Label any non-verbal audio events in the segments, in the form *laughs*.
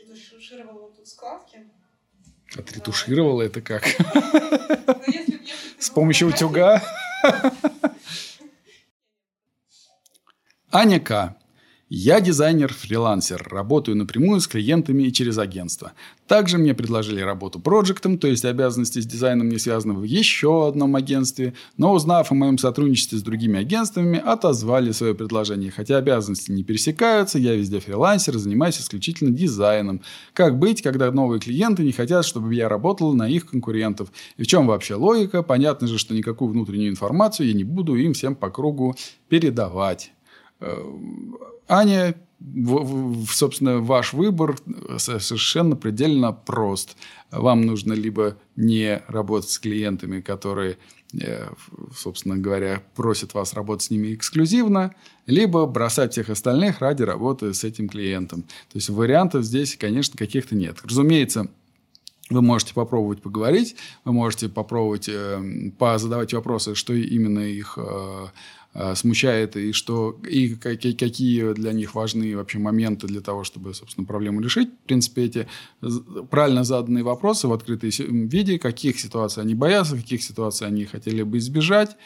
отретушировала тут складки. Отретушировала это как? С помощью утюга? *laughs* Аня К. Я дизайнер-фрилансер, работаю напрямую с клиентами и через агентство. Также мне предложили работу проектом, то есть обязанности с дизайном не связаны в еще одном агентстве, но узнав о моем сотрудничестве с другими агентствами, отозвали свое предложение. Хотя обязанности не пересекаются, я везде фрилансер, занимаюсь исключительно дизайном. Как быть, когда новые клиенты не хотят, чтобы я работал на их конкурентов? И в чем вообще логика? Понятно же, что никакую внутреннюю информацию я не буду им всем по кругу передавать. Э, Аня, собственно, ваш выбор совершенно предельно прост. Вам нужно либо не работать с клиентами, которые, э, собственно говоря, просят вас работать с ними эксклюзивно, либо бросать всех остальных ради работы с этим клиентом. То есть вариантов здесь, конечно, каких-то нет. Разумеется, вы можете попробовать поговорить, вы можете попробовать э, позадавать вопросы, что именно их э, Э, смущает и что и какие для них важны вообще моменты для того, чтобы, собственно, проблему решить. В принципе, эти правильно заданные вопросы в открытом виде, каких ситуаций они боятся, каких ситуаций они хотели бы избежать,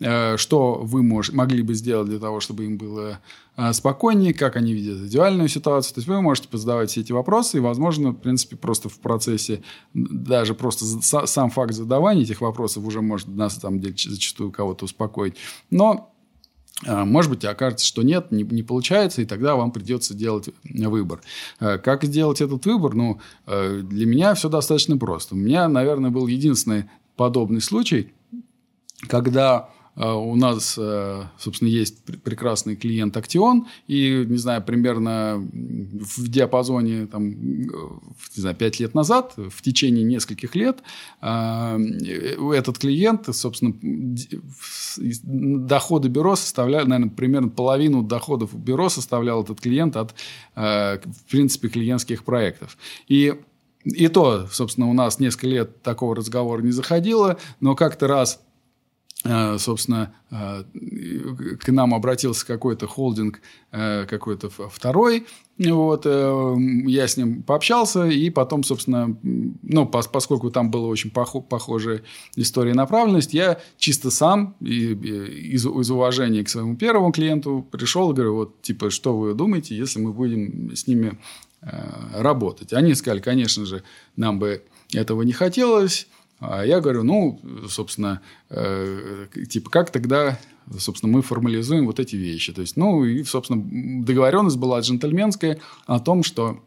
что вы мож, могли бы сделать для того, чтобы им было э, спокойнее, как они видят идеальную ситуацию. То есть вы можете задавать все эти вопросы, и, возможно, в принципе, просто в процессе, даже просто сам факт задавания этих вопросов уже может на самом деле зачастую кого-то успокоить. Но а, может быть, окажется, что нет, не, не получается, и тогда вам придется делать выбор. Как сделать этот выбор? Ну, для меня все достаточно просто. У меня, наверное, был единственный подобный случай, когда у нас, э, собственно, есть прекрасный клиент Актион, и, не знаю, примерно в диапазоне, там, не знаю, 5 лет назад, в течение нескольких лет, этот клиент, собственно, доходы бюро составляли, наверное, примерно половину доходов бюро составлял этот клиент от, э, в принципе, клиентских проектов. И и то, собственно, у нас несколько лет такого разговора не заходило, но как-то раз Э, собственно, э, к нам обратился какой-то холдинг, э, какой-то второй, вот, я с ним пообщался, и потом, собственно, ну, поскольку там была очень похожая история направленность, я чисто сам из, из уважения к своему первому клиенту пришел и говорю, вот, типа, что вы думаете, если мы будем с ними работать? Они сказали, конечно же, нам бы этого не хотелось, а я говорю, ну, собственно, э, типа, как тогда, собственно, мы формализуем вот эти вещи. То есть, ну, и, собственно, договоренность была джентльменская о том, что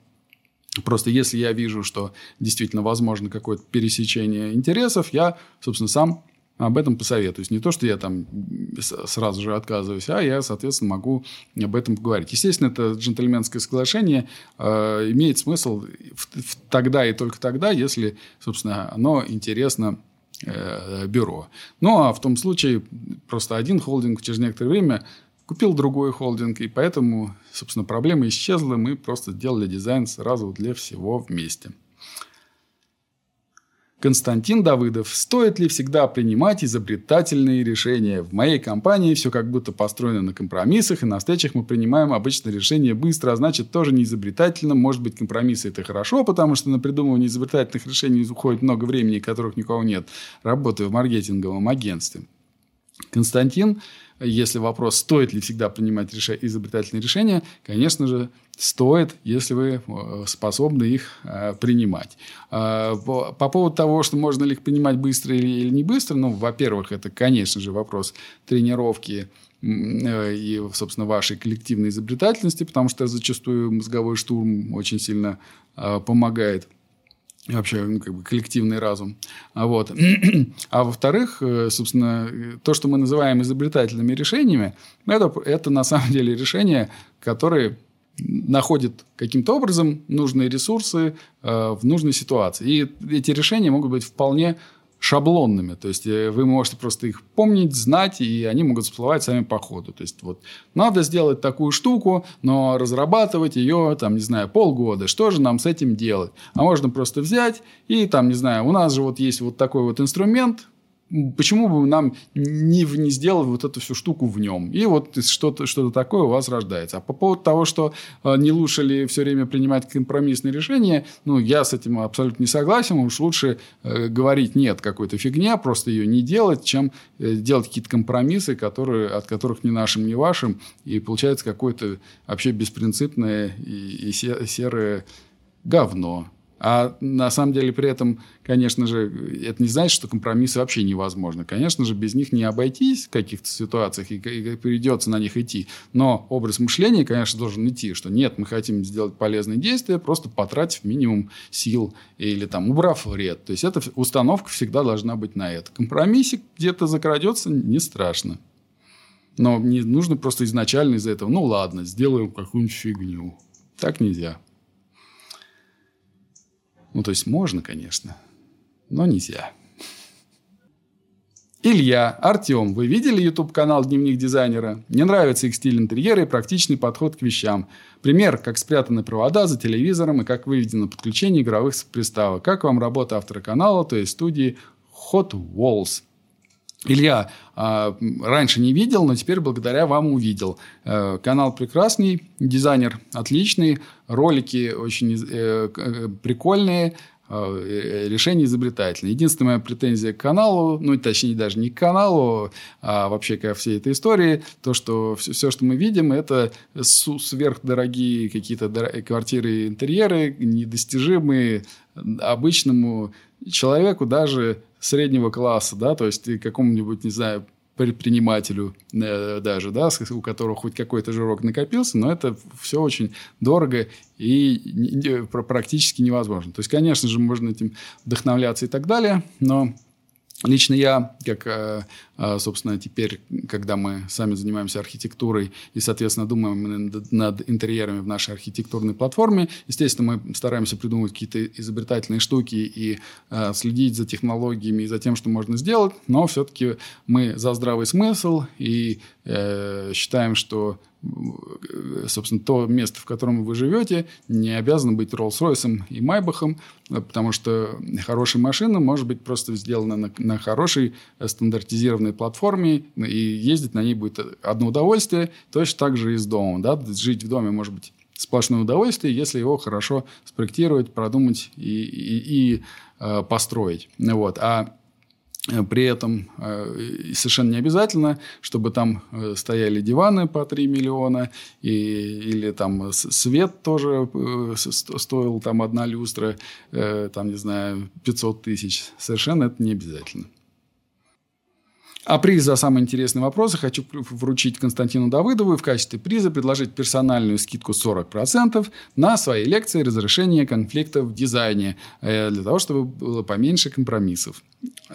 Просто если я вижу, что действительно возможно какое-то пересечение интересов, я, собственно, сам об этом посоветуюсь. Не то, что я там сразу же отказываюсь, а я, соответственно, могу об этом поговорить. Естественно, это джентльменское соглашение э, имеет смысл в, в, тогда и только тогда, если, собственно, оно интересно э, бюро. Ну, а в том случае просто один холдинг через некоторое время купил другой холдинг, и поэтому, собственно, проблема исчезла. Мы просто делали дизайн сразу для всего вместе. Константин Давыдов. Стоит ли всегда принимать изобретательные решения? В моей компании все как будто построено на компромиссах, и на встречах мы принимаем обычно решения быстро, а значит, тоже не изобретательно. Может быть, компромиссы – это хорошо, потому что на придумывание изобретательных решений уходит много времени, которых никого нет. Работаю в маркетинговом агентстве. Константин если вопрос, стоит ли всегда принимать реш... изобретательные решения, конечно же, стоит, если вы э, способны их э, принимать. Э, по, по поводу того, что можно ли их принимать быстро или, или не быстро, ну, во-первых, это, конечно же, вопрос тренировки э, и, собственно, вашей коллективной изобретательности, потому что зачастую мозговой штурм очень сильно э, помогает вообще ну, как бы коллективный разум. А, вот. *clears throat* а во-вторых, э, собственно, то, что мы называем изобретательными решениями, это, это на самом деле решения, которые находят каким-то образом нужные ресурсы э, в нужной ситуации. И эти решения могут быть вполне шаблонными. То есть э, вы можете просто их помнить, знать, и они могут всплывать сами по ходу. То есть вот надо сделать такую штуку, но разрабатывать ее, там, не знаю, полгода. Что же нам с этим делать? А можно просто взять и там, не знаю, у нас же вот есть вот такой вот инструмент, почему бы нам не, не сделать вот эту всю штуку в нем? И вот что-то что такое у вас рождается. А по поводу того, что э, не лучше ли все время принимать компромиссные решения, ну, я с этим абсолютно не согласен. Уж лучше э, говорить нет какой-то фигня, просто ее не делать, чем э, делать какие-то компромиссы, которые, от которых ни нашим, ни вашим. И получается какое-то вообще беспринципное и, и серое говно. А на самом деле при этом, конечно же, это не значит, что компромиссы вообще невозможны. Конечно же, без них не обойтись в каких-то ситуациях и, и придется на них идти. Но образ мышления, конечно, должен идти, что нет, мы хотим сделать полезные действия, просто потратив минимум сил или там убрав вред. То есть эта установка всегда должна быть на это. Компромиссик где-то закрадется, не страшно. Но не нужно просто изначально из-за этого, ну ладно, сделаем какую-нибудь фигню. Так нельзя. Ну, то есть можно, конечно, но нельзя. Илья, Артем, вы видели YouTube-канал «Дневник дизайнера»? Мне нравится их стиль интерьера и практичный подход к вещам. Пример, как спрятаны провода за телевизором и как выведено подключение игровых приставок. Как вам работа автора канала, то есть студии Hot Walls? Илья э, раньше не видел, но теперь благодаря вам увидел. Э, канал прекрасный, дизайнер отличный, ролики очень э, э прикольные, решения изобретательные. Единственная моя претензия к каналу, ну, точнее, даже не к каналу, а вообще ко всей этой истории, то, что все, все что мы видим, это сверхдорогие какие-то квартиры интерьеры, недостижимые обычному человеку даже среднего класса, да, то есть какому-нибудь, не знаю, предпринимателю э, даже, да, у которого хоть какой-то жирок накопился, но это все очень дорого и не, практически невозможно. То есть, конечно же, можно этим вдохновляться и так далее, но Лично я, как, э, э, собственно, теперь, когда мы сами занимаемся архитектурой и, соответственно, думаем над интерьерами в нашей архитектурной платформе, естественно, мы стараемся придумывать какие-то изобретательные штуки и э, следить за технологиями и за тем, что можно сделать, но все-таки мы за здравый смысл и считаем, что собственно, то место, в котором вы живете, не обязано быть Роллс-Ройсом и Майбахом, потому что хорошая машина может быть просто сделана на, на хорошей стандартизированной платформе, и ездить на ней будет одно удовольствие, точно так же и с домом. Да? Жить в доме может быть сплошное удовольствие, если его хорошо спроектировать, продумать и, и, и э, построить. Вот. А Э, при этом э, совершенно не обязательно, чтобы там э, стояли диваны по 3 миллиона, и, или там свет тоже стоил там одна люстра, там, не знаю, 500 тысяч. Совершенно это не обязательно. А приз за самые интересные вопросы хочу вручить Константину Давыдову и в качестве приза предложить персональную скидку 40% на свои лекции разрешения конфликтов в дизайне, э, для того, чтобы было поменьше компромиссов.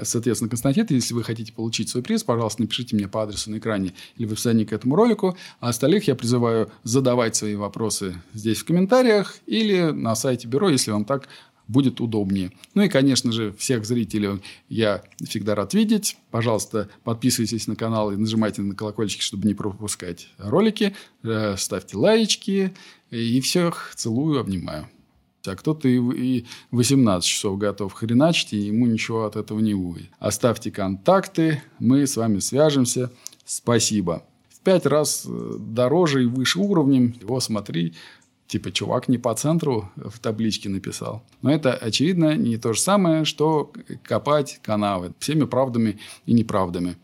Соответственно, Константин, если вы хотите получить свой приз, пожалуйста, напишите мне по адресу на экране или в описании к этому ролику. А остальных я призываю задавать свои вопросы здесь в комментариях или на сайте бюро, если вам так будет удобнее. Ну и, конечно же, всех зрителей я всегда рад видеть. Пожалуйста, подписывайтесь на канал и нажимайте на колокольчики, чтобы не пропускать ролики. Э, ставьте лайки. И всех целую, обнимаю. А кто-то и 18 часов готов хреначить, и ему ничего от этого не будет. Оставьте контакты, мы с вами свяжемся. Спасибо. В пять раз э, дороже и выше уровнем. Его смотри, Типа, чувак не по центру в табличке написал. Но это, очевидно, не то же самое, что копать канавы всеми правдами и неправдами.